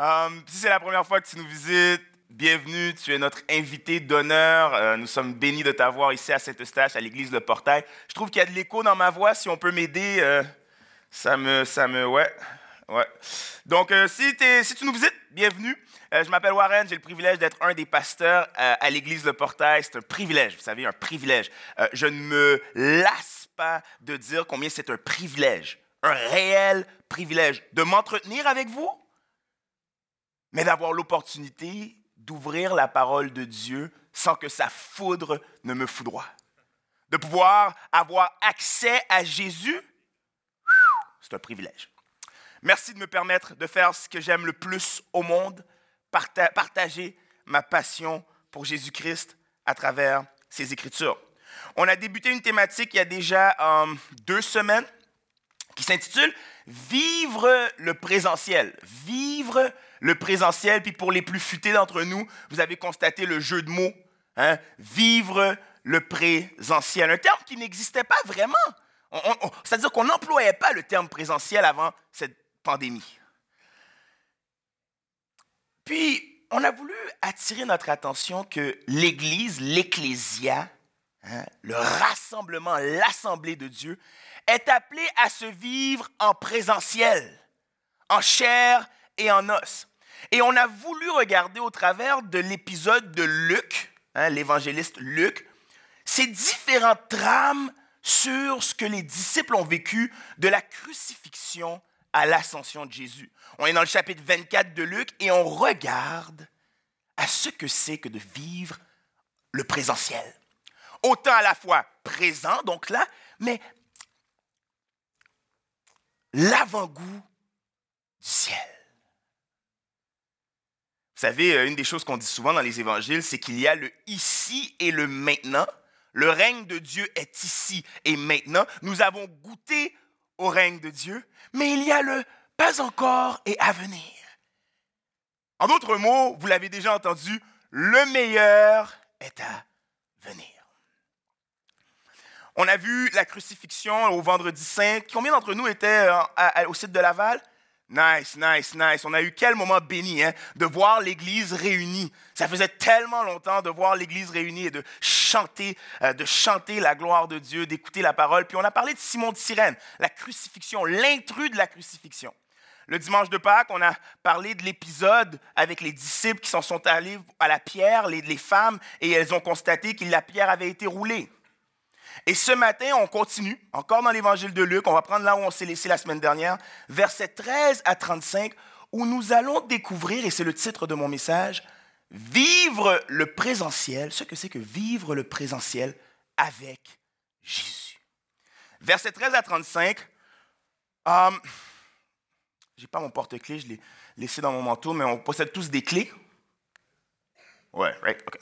Um, si c'est la première fois que tu nous visites, bienvenue. Tu es notre invité d'honneur. Euh, nous sommes bénis de t'avoir ici à Saint-Eustache, à l'église Le Portail. Je trouve qu'il y a de l'écho dans ma voix. Si on peut m'aider, euh, ça me. Ça me ouais. ouais. Donc, euh, si, si, tu nous visites, bienvenue. je m'appelle Warren. J'ai le privilège d'être un des pasteurs à l'église Le Portail. C'est un privilège, vous savez, un privilège. je ne me lasse pas de dire combien c'est un privilège, un réel privilège de m'entretenir avec vous? Mais d'avoir l'opportunité d'ouvrir la parole de Dieu sans que sa foudre ne me foudroie. De pouvoir avoir accès à Jésus, c'est un privilège. Merci de me permettre de faire ce que j'aime le plus au monde, partager ma passion pour Jésus-Christ à travers ses Écritures. On a débuté une thématique il y a déjà euh, deux semaines qui s'intitule Vivre le présentiel. Vivre le présentiel. Puis pour les plus futés d'entre nous, vous avez constaté le jeu de mots. Hein? Vivre le présentiel. Un terme qui n'existait pas vraiment. C'est-à-dire qu'on n'employait pas le terme présentiel avant cette pandémie. Puis, on a voulu attirer notre attention que l'Église, l'Ecclésia, hein, le rassemblement, l'Assemblée de Dieu, est appelé à se vivre en présentiel, en chair et en os. Et on a voulu regarder au travers de l'épisode de Luc, hein, l'évangéliste Luc, ces différentes trames sur ce que les disciples ont vécu de la crucifixion à l'ascension de Jésus. On est dans le chapitre 24 de Luc et on regarde à ce que c'est que de vivre le présentiel. Autant à la fois présent, donc là, mais l'avant-goût du ciel. Vous savez, euh, une des choses qu'on dit souvent dans les évangiles, c'est qu'il y a le ici et le maintenant. Le règne de Dieu est ici et maintenant. Nous avons goûté au règne de Dieu, mais il y a le pas encore et à venir. En d'autres mots, vous l'avez déjà entendu, le meilleur est à venir. On a vu la crucifixion au vendredi saint. Combien d'entre nous étaient euh, au site de Laval? Nice, nice, nice. On a eu quel moment béni hein, de voir l'Église réunie. Ça faisait tellement longtemps de voir l'Église réunie et de chanter, euh, de chanter la gloire de Dieu, d'écouter la parole. Puis on a parlé de Simon de Cyrène, la crucifixion, l'intrus de la crucifixion. Le dimanche de Pâques, on a parlé de l'épisode avec les disciples qui s'en sont allés à la pierre, les, les femmes, et elles ont constaté que la pierre avait été roulée. Et ce matin, on continue, encore dans l'évangile de Luc, on va prendre là où on s'est laissé la semaine dernière, versets 13 à 35, où nous allons découvrir, et c'est le titre de mon message, vivre le présentiel, ce que c'est que vivre le présentiel avec Jésus. Versets 13 à 35, euh, je n'ai pas mon porte-clés, je l'ai laissé dans mon manteau, mais on possède tous des clés. Ouais, right, OK.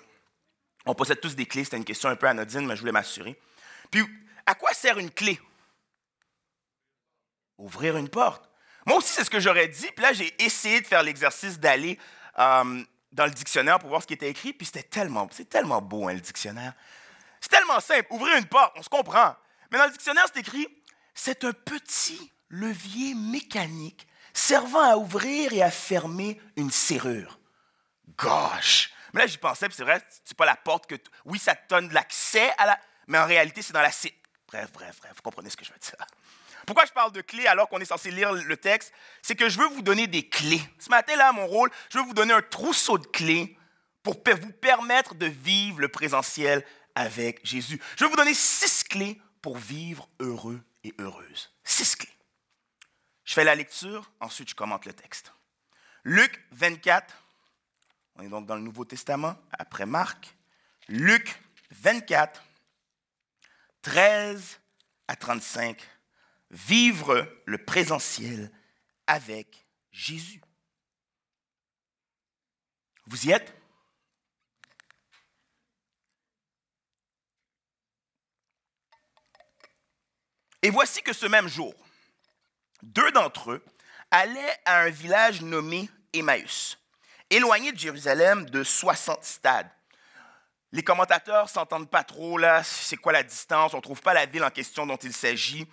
On possède tous des clés, c'était une question un peu anodine, mais je voulais m'assurer. Puis, à quoi sert une clé? Ouvrir une porte. Moi aussi, c'est ce que j'aurais dit. Puis là, j'ai essayé de faire l'exercice d'aller euh, dans le dictionnaire pour voir ce qui était écrit. Puis c'était tellement, c'est tellement beau, hein, le dictionnaire. C'est tellement simple. Ouvrir une porte, on se comprend. Mais dans le dictionnaire, c'est écrit c'est un petit levier mécanique servant à ouvrir et à fermer une serrure. Gosh! Mais là, j'y pensais, puis c'est vrai, c'est pas la porte que. Oui, ça te donne l'accès à la mais en réalité, c'est dans la... Bref, bref, bref, vous comprenez ce que je veux dire. Pourquoi je parle de clés alors qu'on est censé lire le texte? C'est que je veux vous donner des clés. Ce matin-là, mon rôle, je veux vous donner un trousseau de clés pour vous permettre de vivre le présentiel avec Jésus. Je veux vous donner six clés pour vivre heureux et heureuse. Six clés. Je fais la lecture, ensuite je commente le texte. Luc 24, on est donc dans le Nouveau Testament, après Marc. Luc 24, 13 à 35, vivre le présentiel avec Jésus. Vous y êtes? Et voici que ce même jour, deux d'entre eux allaient à un village nommé Emmaüs, éloigné de Jérusalem de 60 stades les commentateurs s'entendent pas trop là, c'est quoi la distance, on ne trouve pas la ville en question dont il s'agit.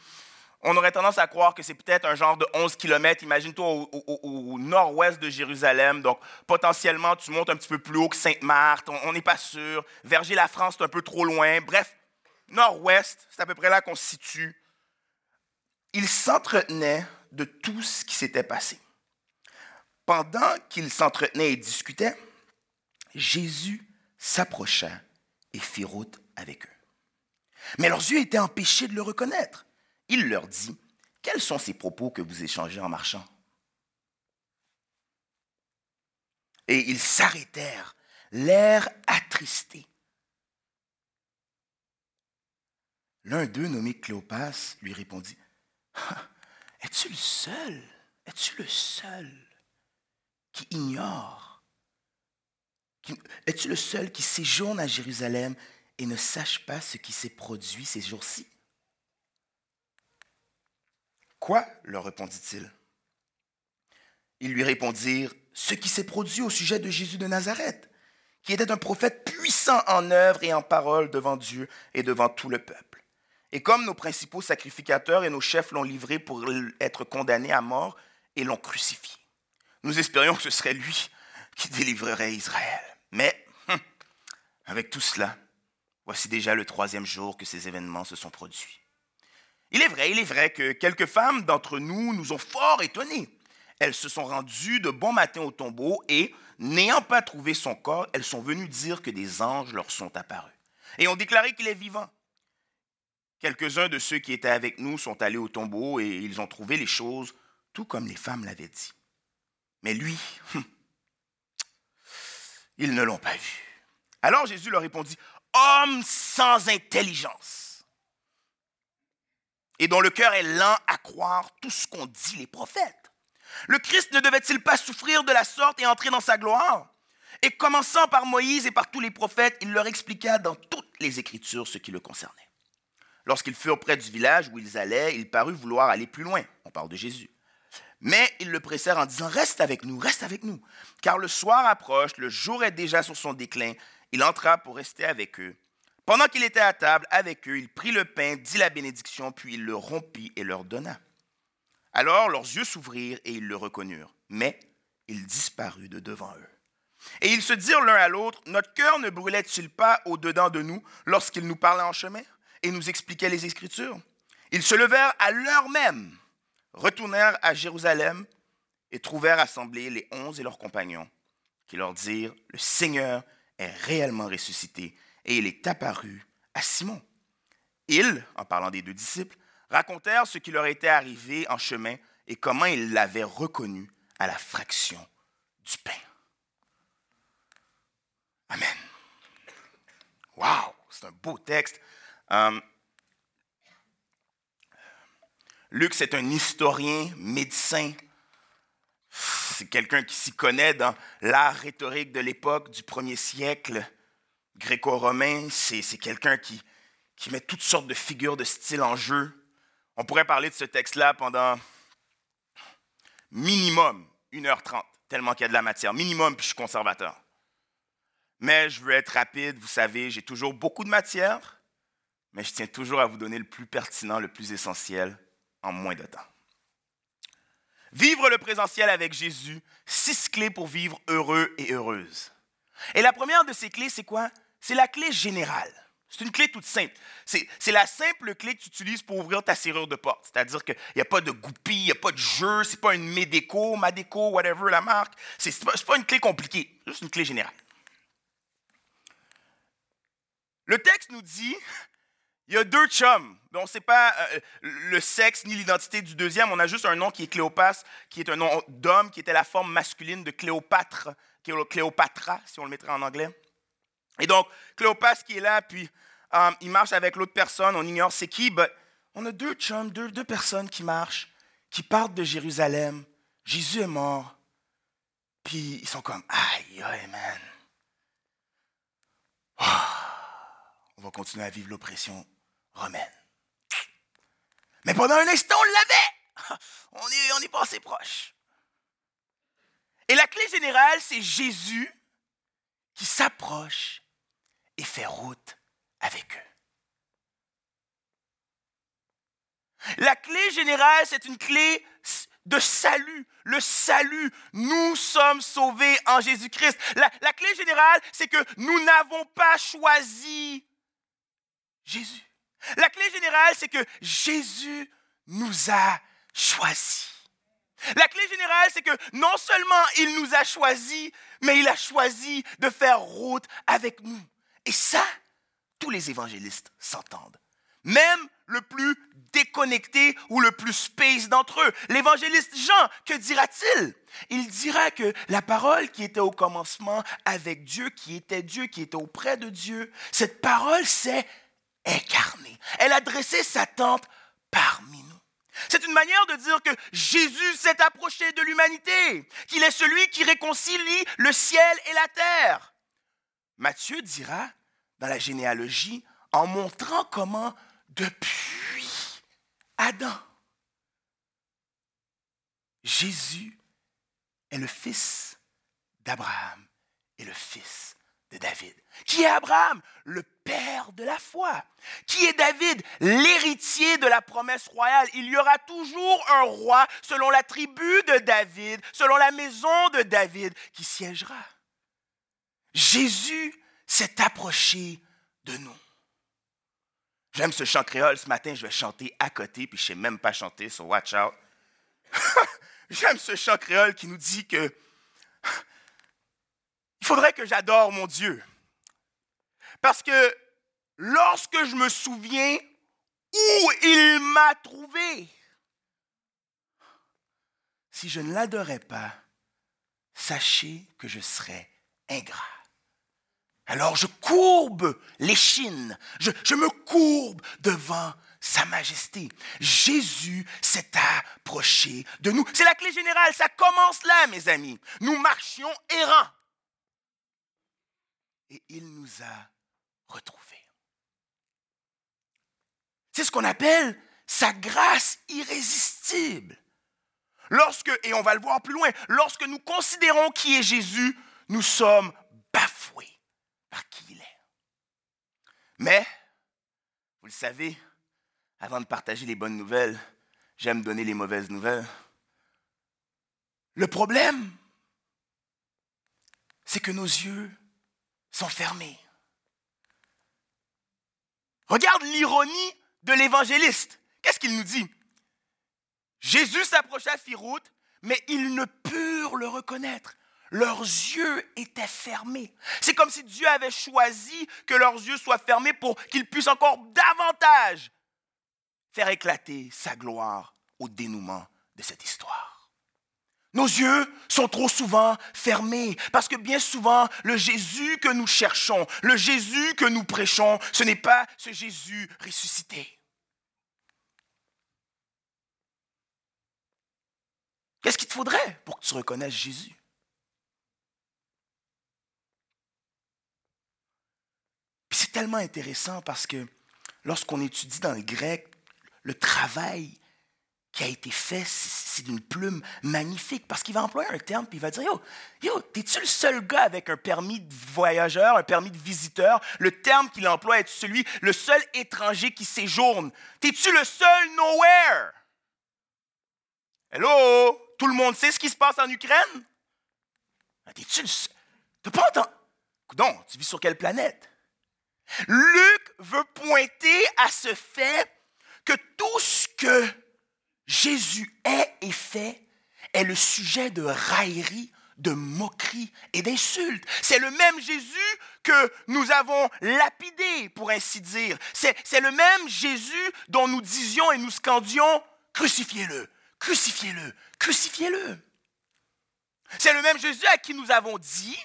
on aurait tendance à croire que c'est peut-être un genre de 11 km. Imagine-toi au, nord-ouest de Jérusalem. Donc, potentiellement, tu montes un petit peu plus haut que Sainte-Marthe. On n'est pas sûr. Verger-la-France, c'est un peu trop loin. Bref, nord-ouest, c'est à peu près là qu'on se situe. Il s'entretenait de tout ce qui s'était passé. Pendant qu'ils s'entretenaient et discutaient, Jésus s'approcha et fit route avec eux. Mais leurs yeux étaient empêchés de le reconnaître. Il leur dit, Quels sont ces propos que vous échangez en marchant? Et ils s'arrêtèrent, l'air attristé. L'un d'eux, nommé Cléopas, lui répondit, ah, Es-tu le seul Es-tu le seul qui ignore Es-tu le seul qui séjourne à Jérusalem et ne sache pas ce qui s'est produit ces jours-ci? Quoi? leur répondit-il. Ils lui répondirent Ce qui s'est produit au sujet de Jésus de Nazareth, qui était un prophète puissant en œuvre et en parole devant Dieu et devant tout le peuple. Et comme nos principaux sacrificateurs et nos chefs l'ont livré pour être condamné à mort et l'ont crucifié, nous espérions que ce serait lui qui délivrerait Israël. Mais, hum, avec tout cela, voici déjà le troisième jour que ces événements se sont produits. Il est vrai, il est vrai que quelques femmes d'entre nous nous ont fort étonnés. Elles se sont rendues de bon matin au tombeau et, n'ayant pas trouvé son corps, elles sont venues dire que des anges leur sont apparus et ont déclaré qu'il est vivant. Quelques-uns de ceux qui étaient avec nous sont allés au tombeau et ils ont trouvé les choses tout comme les femmes l'avaient dit. Mais lui, hum, ils ne l'ont pas vu. Alors Jésus leur répondit, Homme sans intelligence et dont le cœur est lent à croire tout ce qu'ont dit les prophètes. Le Christ ne devait-il pas souffrir de la sorte et entrer dans sa gloire? Et commençant par Moïse et par tous les prophètes, il leur expliqua dans toutes les Écritures ce qui le concernait. Lorsqu'ils furent près du village où ils allaient, il parut vouloir aller plus loin. On parle de Jésus. Mais ils le pressèrent en disant, Reste avec nous, reste avec nous. Car le soir approche, le jour est déjà sur son déclin. Il entra pour rester avec eux. Pendant qu'il était à table avec eux, il prit le pain, dit la bénédiction, puis il le rompit et leur donna. Alors leurs yeux s'ouvrirent et ils le reconnurent, mais il disparut de devant eux. Et ils se dirent l'un à l'autre, Notre cœur ne brûlait-il pas au-dedans de nous lorsqu'il nous parlait en chemin et nous expliquait les Écritures? Ils se levèrent à l'heure même, retournèrent à Jérusalem et trouvèrent assemblés les onze et leurs compagnons, qui leur dirent, Le Seigneur est réellement ressuscité et il est apparu à Simon. Ils, en parlant des deux disciples, racontèrent ce qui leur était arrivé en chemin et comment ils l'avaient reconnu à la fraction du pain. Amen. Wow, c'est un beau texte. Euh, Luc, c'est un historien, médecin. C'est quelqu'un qui s'y connaît dans l'art rhétorique de l'époque du premier siècle gréco-romain, c'est quelqu'un qui, met toutes sortes de figures de style en jeu. On pourrait parler de ce texte-là pendant minimum 1h30, tellement qu'il y a de la matière. Minimum, puis je suis conservateur. Mais je veux être rapide, vous savez, j'ai toujours beaucoup de matière, mais je tiens toujours à vous donner le plus pertinent, le plus essentiel en moins de temps. Vivre le présentiel avec Jésus, six clés pour vivre heureux et heureuse. Et la première de ces clés, c'est quoi? C'est la clé générale. C'est une clé toute simple. C'est la simple clé que tu utilises pour ouvrir ta serrure de porte. C'est-à-dire qu'il n'y a pas de goupille, il n'y a pas de jeu, ce n'est pas une Medeco, Madeco, whatever la marque. Ce n'est pas, une clé compliquée, juste une clé générale. Le texte nous dit il y a deux chums. On ne sait pas euh, le sexe ni l'identité du deuxième. On a juste un nom qui est Cléopas, qui est un nom d'homme, qui était la forme masculine de Cléopâtre, Cléopatra, si on le mettrait en anglais. Et donc, Cléopas qui est là, puis um, il marche avec l'autre personne, on ignore c'est qui, mais on a deux chums, deux, deux personnes qui marchent, qui partent de Jérusalem. Jésus est mort. Puis ils sont comme, aïe, aïe, man. on va continuer à vivre l'oppression romaine. Mais pendant un instant, on l'avait. On est, on est proche. Et la clé générale, c'est Jésus qui s'approche et fait route avec eux. La clé générale, c'est une clé de salut. Le salut, nous sommes sauvés en Jésus-Christ. La, clé générale, c'est que nous n'avons pas choisi Jésus. La clé générale, c'est que Jésus nous a choisis. La clé générale, c'est que non seulement il nous a choisis, mais il a choisi de faire route avec nous. Et ça, tous les évangélistes s'entendent. Même le plus déconnecté ou le plus space d'entre eux. L'évangéliste Jean, que dira-t-il? Il dira que la parole qui était au commencement avec Dieu, qui était Dieu, qui était auprès de Dieu, cette parole s'est incarnée. Elle a dressé sa tente parmi nous. C'est une manière de dire que Jésus s'est approché de l'humanité, qu'il est celui qui réconcilie le ciel et la terre. Matthieu dira dans la généalogie en montrant comment depuis Adam, Jésus est le fils d'Abraham et le fils de David. Qui est Abraham Le père de la foi. Qui est David L'héritier de la promesse royale. Il y aura toujours un roi selon la tribu de David, selon la maison de David, qui siégera. Jésus s'est approché de nous. J'aime ce chant créole. Ce matin, je vais chanter à côté, puis je ne sais même pas chanter, so watch out. J'aime ce chant créole qui nous dit que il faudrait que j'adore mon Dieu. Parce que lorsque je me souviens où il m'a trouvé, si je ne l'adorais pas, sachez que je serais ingrat. Alors je courbe l'échine, je, je me courbe devant sa majesté. Jésus s'est approché de nous. C'est la clé générale, ça commence là, mes amis. Nous marchions errants. Et il nous a retrouvés. C'est ce qu'on appelle sa grâce irrésistible. Lorsque, et on va le voir plus loin, lorsque nous considérons qui est Jésus, nous sommes bafoués qui il est. Mais, vous le savez, avant de partager les bonnes nouvelles, j'aime donner les mauvaises nouvelles. Le problème, c'est que nos yeux sont fermés. Regarde l'ironie de l'évangéliste. Qu'est-ce qu'il nous dit? Jésus s'approcha, fit route, mais ils ne purent le reconnaître leurs yeux étaient fermés. C'est comme si Dieu avait choisi que leurs yeux soient fermés pour qu'ils puissent encore davantage faire éclater sa gloire au dénouement de cette histoire. Nos yeux sont trop souvent fermés parce que bien souvent, le Jésus que nous cherchons, le Jésus que nous prêchons, ce n'est pas ce Jésus ressuscité. Qu'est-ce qu'il te faudrait pour que tu reconnaisses Jésus? c'est tellement intéressant parce que lorsqu'on étudie dans le grec, le travail qui a été fait, c'est d'une plume magnifique parce qu'il va employer un terme puis il va dire Yo, yo t'es-tu le seul gars avec un permis de voyageur, un permis de visiteur? Le terme qu'il emploie est celui, le seul étranger qui séjourne. T'es-tu le seul nowhere? Hello? Tout le monde sait ce qui se passe en Ukraine? Ah, T'es-tu le seul T'as pas entendu? Non, tu vis sur quelle planète? Luc veut pointer à ce fait que tout ce que Jésus est et fait est le sujet de raillerie, de moquerie et d'insultes. C'est le même Jésus que nous avons lapidé, pour ainsi dire. C'est le même Jésus dont nous disions et nous scandions, crucifiez-le, crucifiez-le, crucifiez-le. C'est le même Jésus à qui nous avons dit,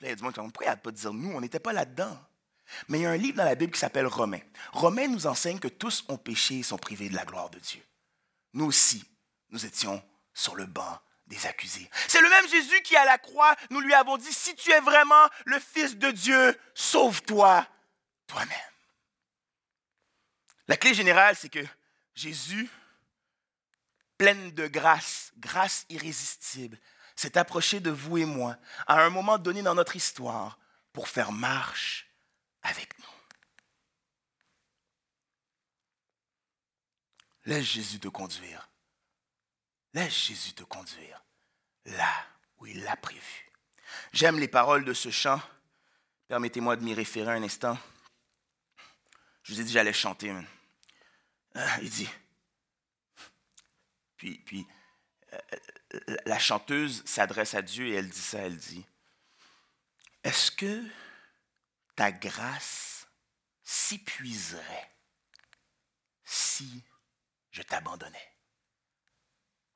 il y a du qui pourquoi il pas dire nous, on n'était pas là-dedans. Mais il y a un livre dans la Bible qui s'appelle Romains. Romains nous enseigne que tous ont péché et sont privés de la gloire de Dieu. Nous aussi, nous étions sur le banc des accusés. C'est le même Jésus qui, à la croix, nous lui avons dit, si tu es vraiment le Fils de Dieu, sauve-toi toi-même. La clé générale, c'est que Jésus, pleine de grâce, grâce irrésistible, s'est approché de vous et moi à un moment donné dans notre histoire pour faire marche avec nous. Laisse Jésus te conduire. Laisse Jésus te conduire là où il l'a prévu. J'aime les paroles de ce chant. Permettez-moi de m'y référer un instant. Je vous ai dit j'allais chanter. Ah, il dit. Puis, puis euh, la chanteuse s'adresse à Dieu et elle dit ça, elle dit, est-ce que ta grâce s'épuiserait si je t'abandonnais?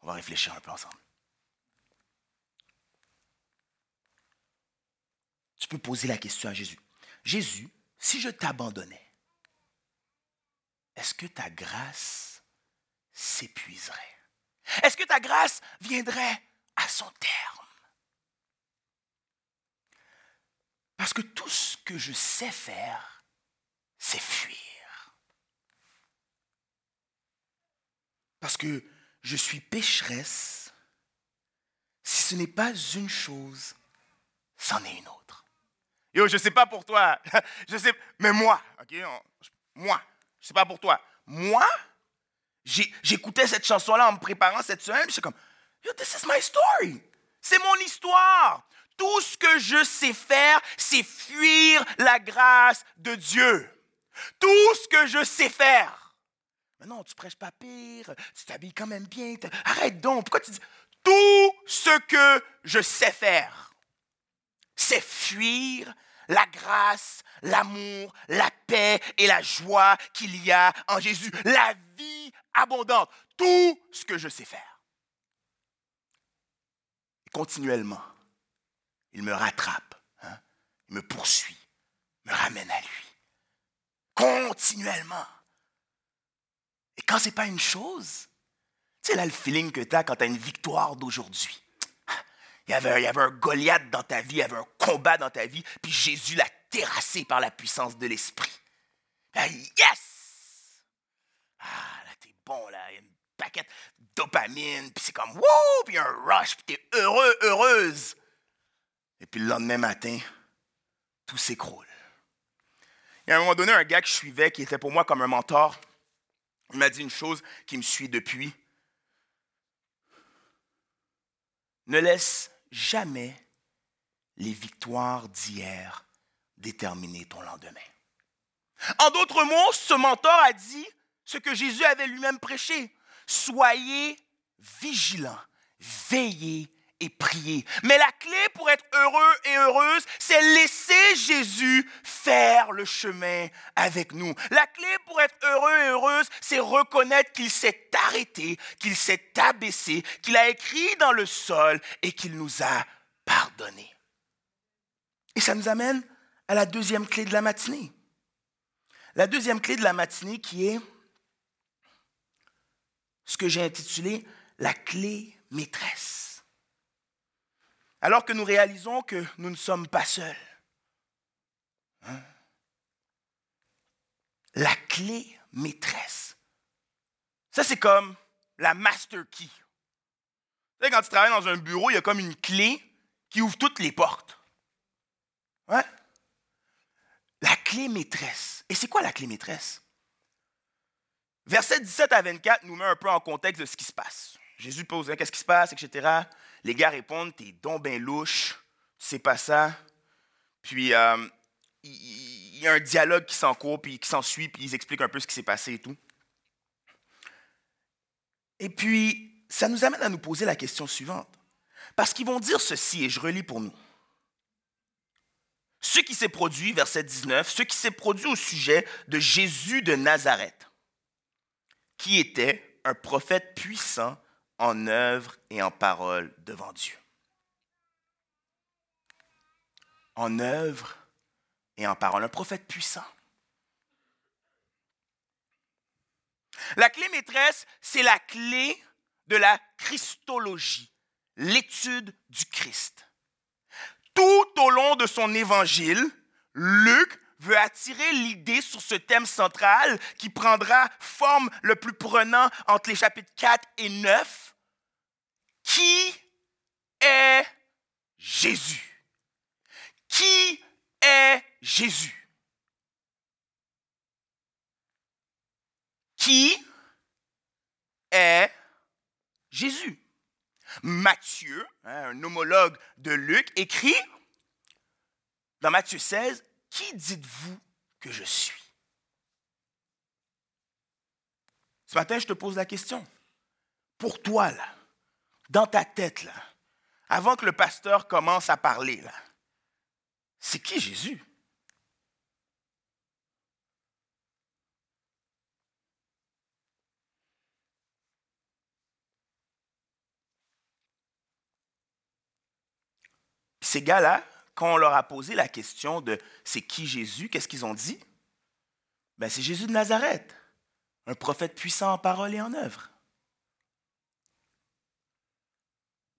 On va réfléchir un peu ensemble. Tu peux poser la question à Jésus. Jésus, si je t'abandonnais, est-ce que ta grâce s'épuiserait? Est-ce que ta grâce viendrait à son terme? Parce que tout ce que je sais faire, c'est fuir. Parce que je suis pécheresse. Si ce n'est pas une chose, c'en est une autre. Yo, je ne sais pas pour toi. Je sais, mais moi, ok, moi, je ne sais pas pour toi. Moi, j'écoutais cette chanson-là en me préparant cette semaine. Je suis comme, Yo, this is my story. C'est mon histoire. Tout ce que je sais faire, c'est fuir la grâce de Dieu. Tout ce que je sais faire. Non, tu prêches pas pire, tu t'habilles quand même bien. Arrête donc, pourquoi tu dis... Tout ce que je sais faire, c'est fuir la grâce, l'amour, la paix et la joie qu'il y a en Jésus. La vie abondante. Tout ce que je sais faire. Et continuellement, il me rattrape, hein? il me poursuit, me ramène à lui. Continuellement. Quand ce n'est pas une chose, tu sais là le feeling que tu as quand tu as une victoire d'aujourd'hui. Il y, avait, il y avait un Goliath dans ta vie, il y avait un combat dans ta vie, puis Jésus l'a terrassé par la puissance de l'Esprit. Yes! Ah, là, t'es bon, là. Il y a une paquette de dopamine, puis c'est comme wouh, puis un rush, puis t'es heureux, heureuse. Et puis le lendemain matin, tout s'écroule. Il y a un moment donné, un gars que je suivais, qui était pour moi comme un mentor, il m'a dit une chose qui me suit depuis. Ne laisse jamais les victoires d'hier déterminer ton lendemain. En d'autres mots, ce mentor a dit ce que Jésus avait lui-même prêché. Soyez vigilants, veillez prier. Mais la clé pour être heureux et heureuse, c'est laisser Jésus faire le chemin avec nous. La clé pour être heureux et heureuse, c'est reconnaître qu'il s'est arrêté, qu'il s'est abaissé, qu'il a écrit dans le sol et qu'il nous a pardonné. Et ça nous amène à la deuxième clé de la matinée. La deuxième clé de la matinée qui est ce que j'ai intitulé la clé maîtresse alors que nous réalisons que nous ne sommes pas seuls. Hein? La clé maîtresse. Ça, c'est comme la master key. Tu quand tu travailles dans un bureau, il y a comme une clé qui ouvre toutes les portes. Ouais? La clé maîtresse. Et c'est quoi la clé maîtresse? Verset 17 à 24 nous met un peu en contexte de ce qui se passe. Jésus pose qu'est-ce qui se passe, etc. Les gars répondent T'es donc ben louche, c'est pas ça. Puis euh, il y, a un dialogue qui s'encourt, puis qui s'ensuit, puis ils expliquent un peu ce qui s'est passé et tout. Et puis, ça nous amène à nous poser la question suivante. Parce qu'ils vont dire ceci, et je relis pour nous. Ce qui s'est produit, verset 19, ce qui s'est produit au sujet de Jésus de Nazareth, qui était un prophète puissant en œuvre et en parole devant Dieu. En œuvre et en parole. Un prophète puissant. La clé maîtresse, c'est la clé de la Christologie, l'étude du Christ. Tout au long de son évangile, Luc veut attirer l'idée sur ce thème central qui prendra forme le plus prenant entre les chapitres 4 et 9. Qui est Jésus? Qui est Jésus? Qui est Jésus? Matthieu, hein, un homologue de Luc, écrit dans Matthieu 16, Qui dites-vous que je suis? Ce matin, je te pose la question. Pour toi, là, dans ta tête, là, avant que le pasteur commence à parler, là, c'est qui Jésus? Ces gars-là, quand on leur a posé la question de c'est qui Jésus, qu'est-ce qu'ils ont dit ben, C'est Jésus de Nazareth, un prophète puissant en parole et en œuvre.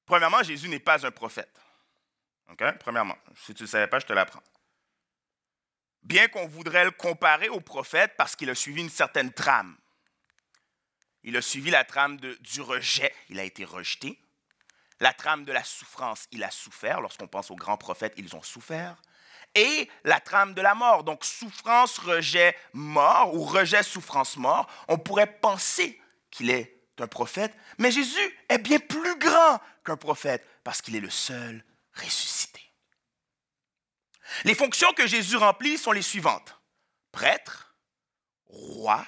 Premièrement, Jésus n'est pas un prophète. Premièrement, si tu ne savais pas, je te l'apprends. Bien qu'on voudrait le comparer au prophète parce qu'il a suivi une certaine trame. Il a suivi la trame du rejet, il a été rejeté. La trame de la souffrance, il a souffert. Lorsqu'on pense aux grands prophètes, ils ont souffert. Et la trame de la mort, donc souffrance, rejet, mort, ou rejet, souffrance, mort. On pourrait penser qu'il est un prophète, mais Jésus est bien plus grand qu'un prophète parce qu'il est le seul ressuscité. Les fonctions que Jésus remplit sont les suivantes. Prêtre, roi,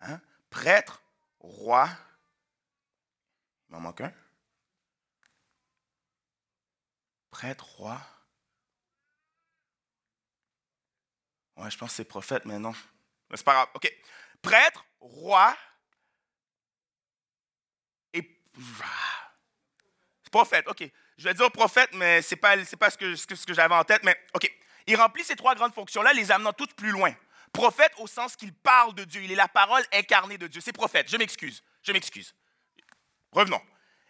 hein? prêtre, roi, il m'en manque un, Prêtre, roi. Ouais, je pense que c'est prophète, mais non. C'est pas grave. OK. Prêtre, roi et. Prophète, OK. Je vais dire prophète, mais ce n'est pas, pas ce que, ce que, j'avais en tête, mais OK. Il remplit ces trois grandes fonctions-là, les amenant toutes plus loin. Prophète au sens qu'il parle de Dieu. Il est la parole incarnée de Dieu. C'est prophète. Je m'excuse. Je m'excuse. Revenons.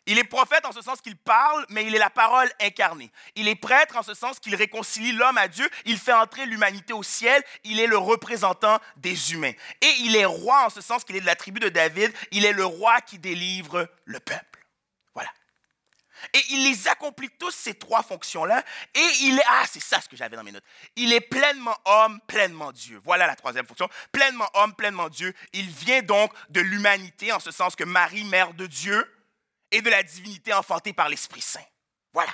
Il est prophète en ce sens qu'il parle, mais il est la parole incarnée. Il est prêtre en ce sens qu'il réconcilie l'homme à Dieu, il fait entrer l'humanité au ciel, il est le représentant des humains. Et il est roi en ce sens qu'il est de la tribu de David, il est le roi qui délivre le peuple. Voilà. Et il les accomplit tous ces trois fonctions-là. Et il est, ah, c'est ça ce que j'avais dans mes notes. Il est pleinement homme, pleinement Dieu. Voilà la troisième fonction. Pleinement homme, pleinement Dieu. Il vient donc de l'humanité en ce sens que Marie, mère de Dieu, et de la divinité enfantée par l'Esprit Saint. Voilà.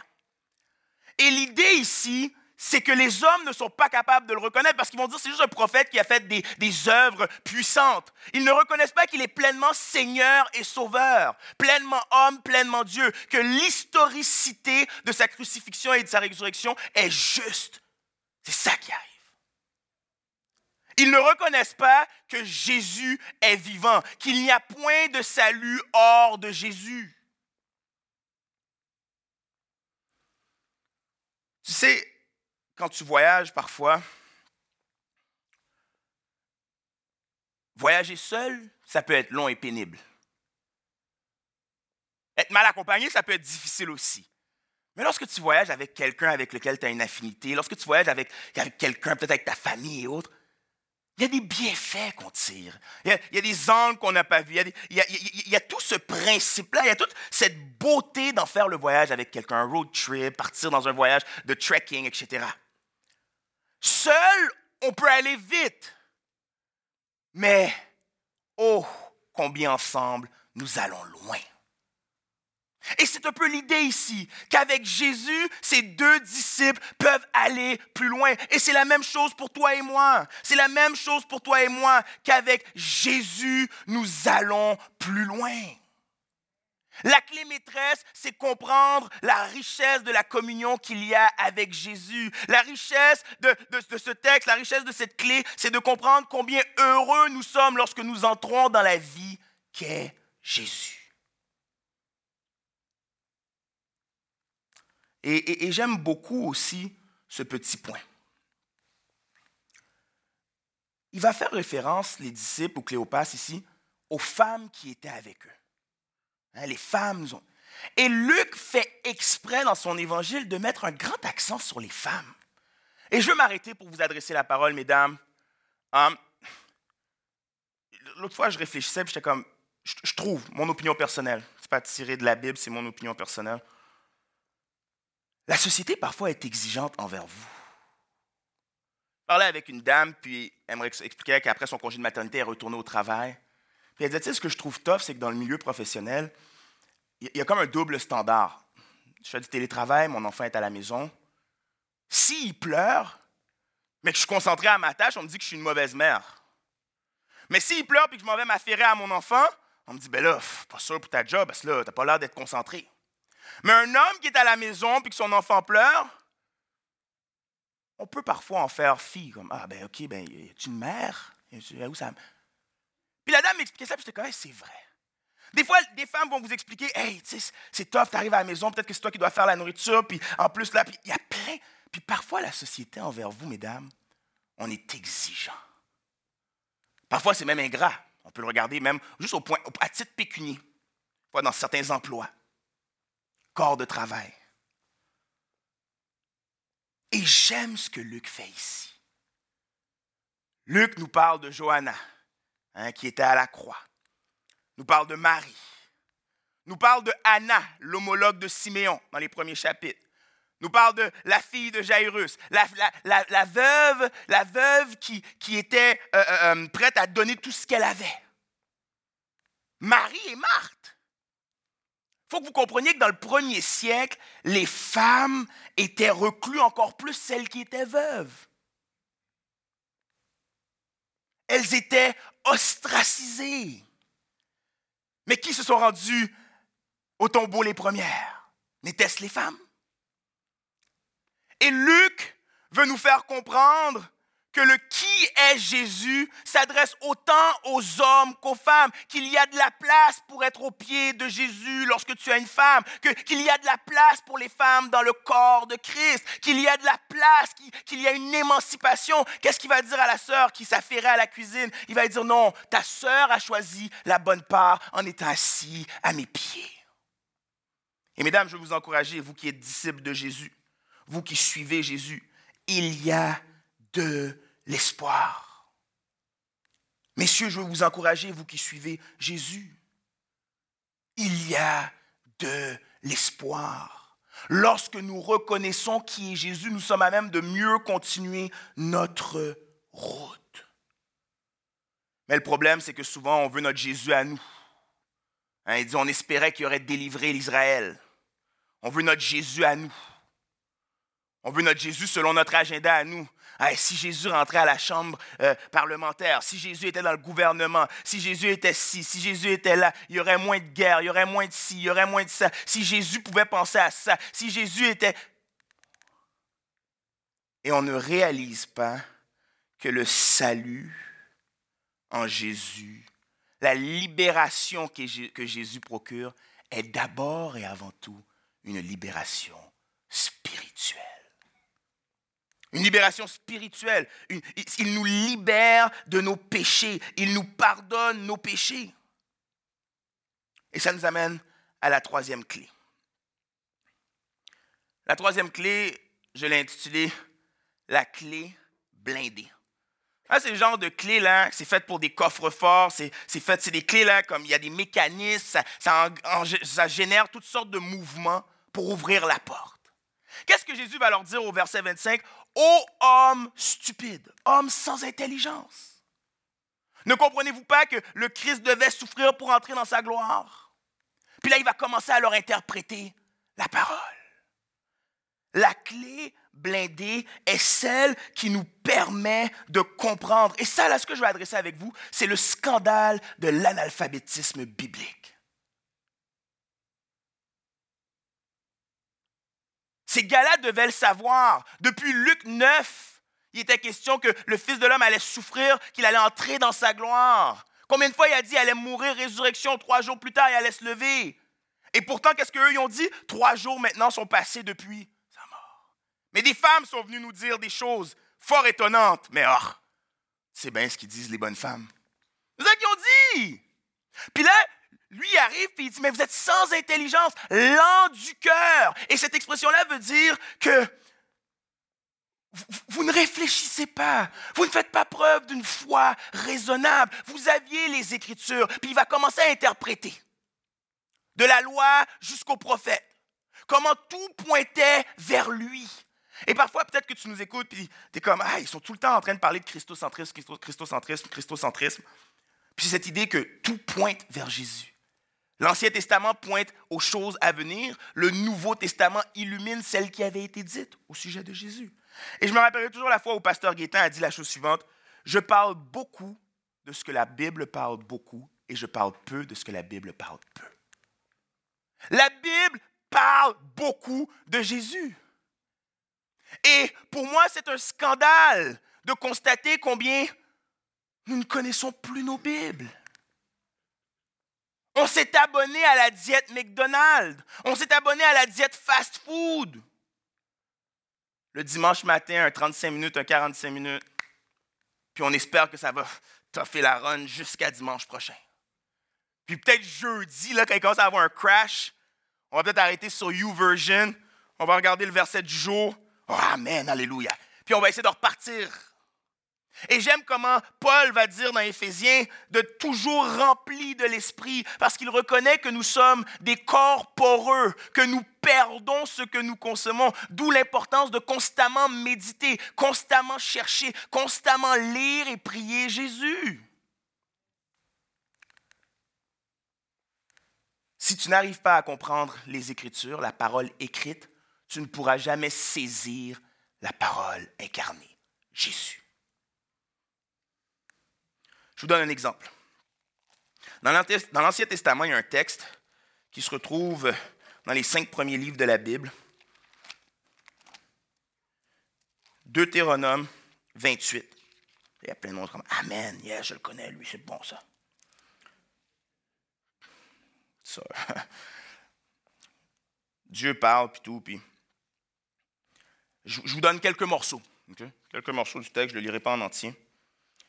Et l'idée ici, c'est que les hommes ne sont pas capables de le reconnaître parce qu'ils vont dire c'est juste un prophète qui a fait des, des œuvres puissantes. Ils ne reconnaissent pas qu'il est pleinement Seigneur et Sauveur, pleinement homme, pleinement Dieu, que l'historicité de sa crucifixion et de sa résurrection est juste. C'est ça qui arrive. Ils ne reconnaissent pas que Jésus est vivant, qu'il n'y a point de salut hors de Jésus. Tu sais, quand tu voyages parfois, voyager seul, ça peut être long et pénible. Être mal accompagné, ça peut être difficile aussi. Mais lorsque tu voyages avec quelqu'un avec lequel tu as une affinité, lorsque tu voyages avec, quelqu'un, peut-être avec ta famille et autres, il y a des bienfaits qu'on tire. Il y, a, des angles qu'on n'a pas vus. Il, y a, tout ce principe-là. Il y a toute cette beauté d'en faire le voyage avec quelqu'un, un road trip, partir dans un voyage de trekking, etc. Seul, on peut aller vite. Mais, oh, combien ensemble nous allons loin. Et c'est un peu l'idée ici, qu'avec Jésus, ces deux disciples peuvent aller plus loin. Et c'est la même chose pour toi et moi. C'est la même chose pour toi et moi, qu'avec Jésus, nous allons plus loin. La clé maîtresse, c'est comprendre la richesse de la communion qu'il y a avec Jésus. La richesse de, ce texte, la richesse de cette clé, c'est de comprendre combien heureux nous sommes lorsque nous entrons dans la vie qu'est Jésus. Et, j'aime beaucoup aussi ce petit point. Il va faire référence, les disciples ou Cléopas ici, aux femmes qui étaient avec eux. Hein, les femmes ont... Et Luc fait exprès dans son évangile de mettre un grand accent sur les femmes. Et je veux m'arrêter pour vous adresser la parole, mesdames. Hum, l'autre fois, je réfléchissais, j'étais comme, je, trouve, mon opinion personnelle, c'est pas tiré de la Bible, c'est mon opinion personnelle. La société parfois est exigeante envers vous. Je parlais avec une dame, puis elle me expliquait qu'après son congé de maternité, elle est retournée au travail. Puis elle disait, ce que je trouve tough, c'est que dans le milieu professionnel, il y a comme un double standard. Je fais du télétravail, mon enfant est à la maison. S'il pleure, mais que je suis concentré à ma tâche, on me dit que je suis une mauvaise mère. Mais s'il pleure et que je m'en vais m'affairer à mon enfant, on me dit, ben là, pas sûr pour ta job, parce que là, t'as pas l'air d'être concentré. Mais un homme qui est à la maison puis que son enfant pleure, on peut parfois en faire fi, comme, ah ben ok, ben, y a une mère? Où ça... Puis la dame m'expliquait ça, puis j'étais comme, c'est vrai. Des fois, des femmes vont vous expliquer, hey, c'est tough, tu arrives à la maison, peut-être que c'est toi qui dois faire la nourriture, puis en plus, là, puis il y a plein. Puis parfois, la société envers vous, mesdames, on est exigeant. Parfois, c'est même ingrat. On peut le regarder même juste au point, à titre pécunier, dans certains emplois, corps de travail. Et j'aime ce que Luc fait ici. Luc nous parle de Johanna, hein, qui était à la croix. Nous parle de Marie. Nous parle de Anna, l'homologue de Siméon, dans les premiers chapitres nous parle de la fille de Jairus, la, veuve, la veuve qui, était euh, euh, euh, prête à donner tout ce qu'elle avait. Marie et Marthe. Il faut que vous compreniez que dans le premier siècle, les femmes étaient reclues encore plus celles qui étaient veuves. Elles étaient ostracisées. Mais qui se sont rendues au tombeau les premières? N'étaient-ce les femmes? Et Luc veut nous faire comprendre que le qui est Jésus s'adresse autant aux hommes qu'aux femmes, qu'il y a de la place pour être au pied de Jésus lorsque tu as une femme, qu'il y a de la place pour les femmes dans le corps de Christ, qu'il y a de la place, qu'il y a une émancipation. Qu'est-ce qu'il va dire à la sœur qui s'affairait à la cuisine? Il va dire non, ta sœur a choisi la bonne part en étant assis à mes pieds. Et mesdames, je veux vous encourager, vous qui êtes disciples de Jésus, vous qui suivez Jésus, il y a de l'espoir. Messieurs, je veux vous encourager, vous qui suivez Jésus, il y a de l'espoir. Lorsque nous reconnaissons qui est Jésus, nous sommes à même de mieux continuer notre route. Mais le problème, c'est que souvent, on veut notre Jésus à nous. Hein, on espérait qu'il aurait délivré l'Israël. On veut notre Jésus à nous. On veut notre Jésus selon notre agenda à nous. Si Jésus rentrait à la chambre euh, parlementaire, si Jésus était dans le gouvernement, si Jésus était ci, si Jésus était là, il y aurait moins de guerre, il y aurait moins de ci, il y aurait moins de ça. Si Jésus pouvait penser à ça, si Jésus était... Et on ne réalise pas que le salut en Jésus, la libération que Jésus procure, est d'abord et avant tout une libération. Une libération spirituelle. il nous libère de nos péchés. Il nous pardonne nos péchés. Et ça nous amène à la troisième clé. La troisième clé, je l'ai intitulée la clé blindée. Ah, c'est le genre de clé là, c'est fait pour des coffres forts, c'est, fait, c'est des clés là, comme il y a des mécanismes, ça génère toutes sortes de mouvements pour ouvrir la porte. Qu'est-ce que Jésus va leur dire au verset 25? Ô homme stupide, homme sans intelligence. Ne comprenez-vous pas que le Christ devait souffrir pour entrer dans sa gloire? Puis là, il va commencer à leur interpréter la parole. La clé blindée est celle qui nous permet de comprendre. Et ça, là, ce que je vais adresser avec vous, c'est le scandale de l'analphabétisme biblique. Ces gars-là devaient le savoir. Depuis Luc 9, il était question que le Fils de l'homme allait souffrir, qu'il allait entrer dans sa gloire. Combien de fois il a dit qu'il allait mourir, résurrection, trois jours plus tard, il allait se lever. Et pourtant, qu'est-ce qu'eux, ils ont dit? Trois jours maintenant sont passés depuis sa mort. Mais des femmes sont venues nous dire des choses fort étonnantes. Mais oh, c'est bien ce qu'ils disent les bonnes femmes. C'est ça qu'ils ont dit. Puis là, lui arrive et il dit, mais vous êtes sans intelligence, lent du cœur. Et cette expression-là veut dire que vous, ne réfléchissez pas, vous ne faites pas preuve d'une foi raisonnable. Vous aviez les Écritures, puis il va commencer à interpréter. De la loi jusqu'au prophète. Comment tout pointait vers lui. Et parfois, peut-être que tu nous écoutes, puis tu es comme, ah, ils sont tout le temps en train de parler de christocentrisme, christocentrisme, christocentrisme. Puis cette idée que tout pointe vers Jésus. L'Ancien Testament pointe aux choses à venir. Le Nouveau Testament illumine celles qui avaient été dites au sujet de Jésus. Et je me rappellerai toujours la fois où Pasteur Guétin a dit la chose suivante. Je parle beaucoup de ce que la Bible parle beaucoup et je parle peu de ce que la Bible parle peu. La Bible parle beaucoup de Jésus. Et pour moi, c'est un scandale de constater combien nous ne connaissons plus nos Bibles. On s'est abonné à la diète McDonald's. On s'est abonné à la diète fast food. Le dimanche matin, un 35 minutes, un 45 minutes. Puis on espère que ça va toffer la run jusqu'à dimanche prochain. Puis peut-être jeudi, là, quand il commence à avoir un crash, on va peut-être arrêter sur YouVersion. On va regarder le verset du jour. Oh, amen, alléluia. Puis on va essayer de repartir et j'aime comment Paul va dire dans Éphésiens de toujours rempli de l'esprit, parce qu'il reconnaît que nous sommes des corps poreux, que nous perdons ce que nous consommons, d'où l'importance de constamment méditer, constamment chercher, constamment lire et prier Jésus. Si tu n'arrives pas à comprendre les Écritures, la parole écrite, tu ne pourras jamais saisir la parole incarnée, Jésus. Je vous donne un exemple. Dans l'Ancien Testament, il y a un texte qui se retrouve dans les cinq premiers livres de la Bible. Deutéronome 28. Il y a plein de comme Amen, yes, je le connais, lui, c'est bon ça. ça. Dieu parle, puis tout, puis. Je, vous donne quelques morceaux. Quelques morceaux du texte, je ne le lirai pas en entier.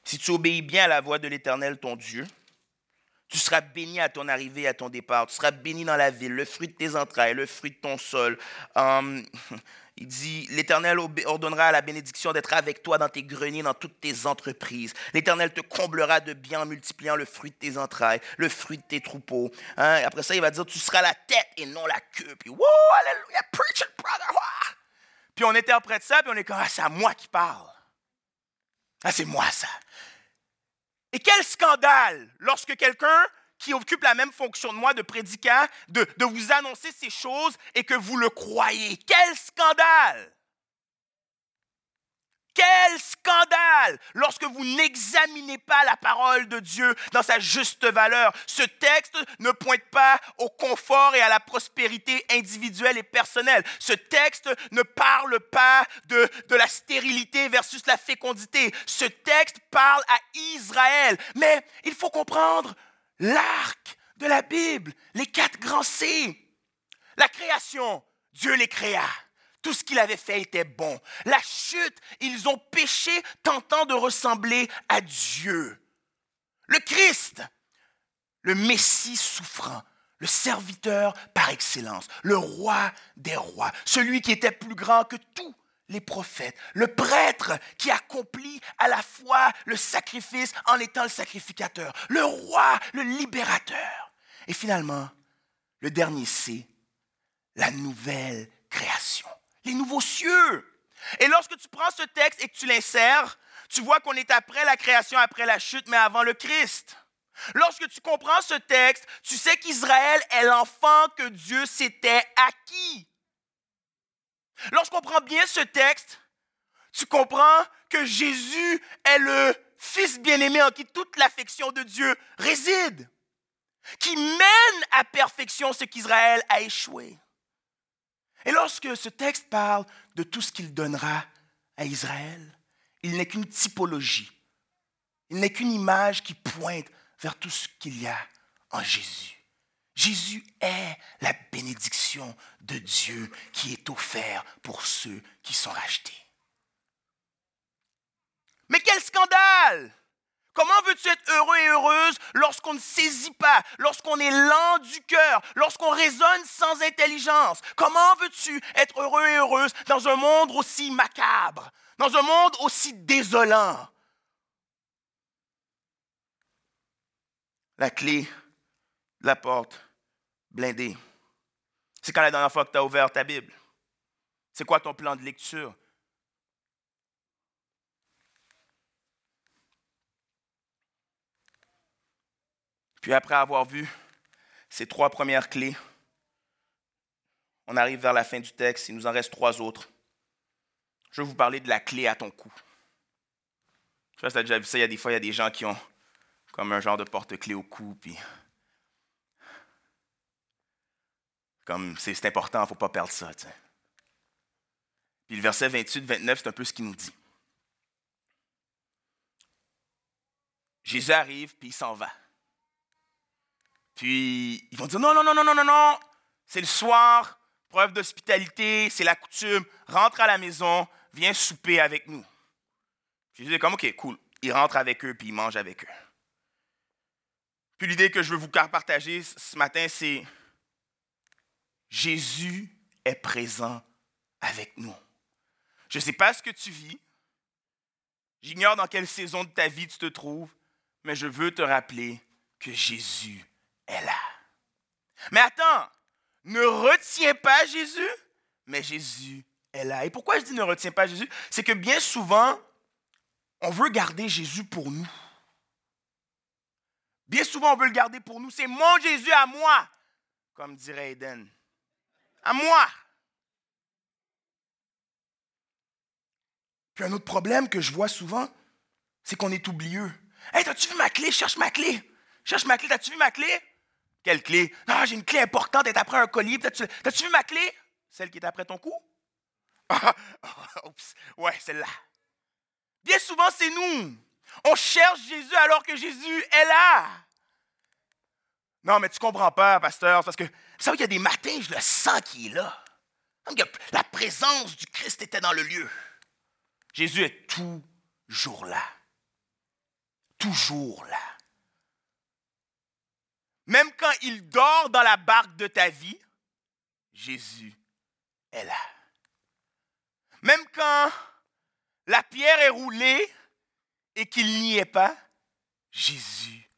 Si tu obéis bien à la voix de l'Éternel, ton Dieu, tu seras béni à ton arrivée et à ton départ. Tu seras béni dans la ville, le fruit de tes entrailles, le fruit de ton sol. Hum, il dit, l'Éternel ordonnera à la bénédiction d'être avec toi dans tes greniers, dans toutes tes entreprises. L'Éternel te comblera de bien en multipliant le fruit de tes entrailles, le fruit de tes troupeaux. Hein, après ça, il va dire, tu seras la tête et non la queue. Puis, wow, alléluia, preach brother. Puis on interprète ça, puis on est comme, ah, c'est à moi qui parle. Ah, c'est moi ça. Et quel scandale lorsque quelqu'un qui occupe la même fonction de moi de prédicant, de, de vous annoncer ces choses et que vous le croyez. Quel scandale! Quel scandale lorsque vous n'examinez pas la parole de Dieu dans sa juste valeur. Ce texte ne pointe pas au confort et à la prospérité individuelle et personnelle. Ce texte ne parle pas de, de la stérilité versus la fécondité. Ce texte parle à Israël. Mais il faut comprendre l'arc de la Bible, les quatre grands C. La création, Dieu les créa. Tout ce qu'il avait fait était bon. La chute, ils ont péché tentant de ressembler à Dieu. Le Christ, le Messie souffrant, le serviteur par excellence, le roi des rois, celui qui était plus grand que tous les prophètes, le prêtre qui accomplit à la fois le sacrifice en étant le sacrificateur, le roi, le libérateur. Et finalement, le dernier c'est la nouvelle création les nouveaux cieux. Et lorsque tu prends ce texte et que tu l'insères, tu vois qu'on est après la création, après la chute, mais avant le Christ. Lorsque tu comprends ce texte, tu sais qu'Israël est l'enfant que Dieu s'était acquis. Lorsqu'on prend bien ce texte, tu comprends que Jésus est le Fils bien-aimé en qui toute l'affection de Dieu réside, qui mène à perfection ce qu'Israël a échoué. Et lorsque ce texte parle de tout ce qu'il donnera à Israël, il n'est qu'une typologie. Il n'est qu'une image qui pointe vers tout ce qu'il y a en Jésus. Jésus est la bénédiction de Dieu qui est offerte pour ceux qui sont rachetés. Mais quel scandale Comment veux-tu être heureux et heureuse lorsqu'on ne saisit pas, lorsqu'on est lent du cœur, lorsqu'on raisonne sans intelligence? Comment veux-tu être heureux et heureuse dans un monde aussi macabre, dans un monde aussi désolant? La clé de la porte blindée, c'est quand la dernière fois que tu as ouvert ta Bible? C'est quoi ton plan de lecture? Puis après avoir vu ces trois premières clés, on arrive vers la fin du texte, il nous en reste trois autres. Je vais vous parler de la clé à ton cou. Je sais tu as déjà vu ça, il y a des fois, il y a des gens qui ont comme un genre de porte-clé au cou, puis comme c'est important, il ne faut pas perdre ça. Puis le verset 28-29, c'est un peu ce qu'il nous dit. Jésus arrive, puis il s'en va. Puis ils vont dire non, non, non, non, non, non, non, c'est le soir, preuve d'hospitalité, c'est la coutume, rentre à la maison, viens souper avec nous. Jésus est comme, ok, cool. Il rentre avec eux, puis il mange avec eux. Puis l'idée que je veux vous partager ce matin, c'est Jésus est présent avec nous. Je ne sais pas ce que tu vis. J'ignore dans quelle saison de ta vie tu te trouves, mais je veux te rappeler que Jésus est là. Mais attends, ne retiens pas Jésus, mais Jésus est là. Et pourquoi je dis ne retiens pas Jésus? C'est que bien souvent, on veut garder Jésus pour nous. Bien souvent, on veut le garder pour nous. C'est mon Jésus à moi, comme dirait Eden. À moi. Puis un autre problème que je vois souvent, c'est qu'on est oublieux. Hey, t'as-tu vu ma clé? Cherche ma clé. Cherche ma clé. T'as-tu vu ma clé? Quelle clé? Ah, j'ai une clé importante, elle est après un collier. T'as-tu vu ma clé? Celle qui est après ton cou? oups. Ouais, celle-là. Bien souvent, c'est nous. On cherche Jésus alors que Jésus est là. Non, mais tu comprends pas, pasteur, parce que savez, il y a des matins, je le sens qu'il est là. La présence du Christ était dans le lieu. Jésus est toujours là. Toujours là. Même quand il dort dans la barque de ta vie, Jésus est là. Même quand la pierre est roulée et qu'il n'y est pas, Jésus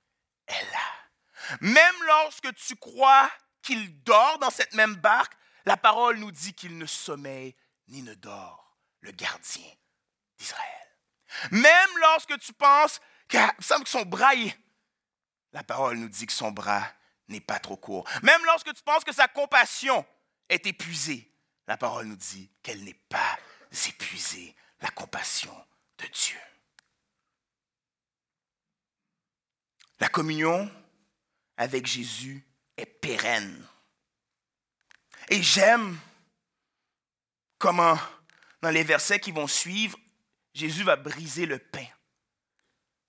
est là. Même lorsque tu crois qu'il dort dans cette même barque, la parole nous dit qu'il ne sommeille ni ne dort, le gardien d'Israël. Même lorsque tu penses qu'il semble que son bras la parole nous dit que son bras n'est pas trop court. Même lorsque tu penses que sa compassion est épuisée, la parole nous dit qu'elle n'est pas épuisée, la compassion de Dieu. La communion avec Jésus est pérenne. Et j'aime comment, dans les versets qui vont suivre, Jésus va briser le pain.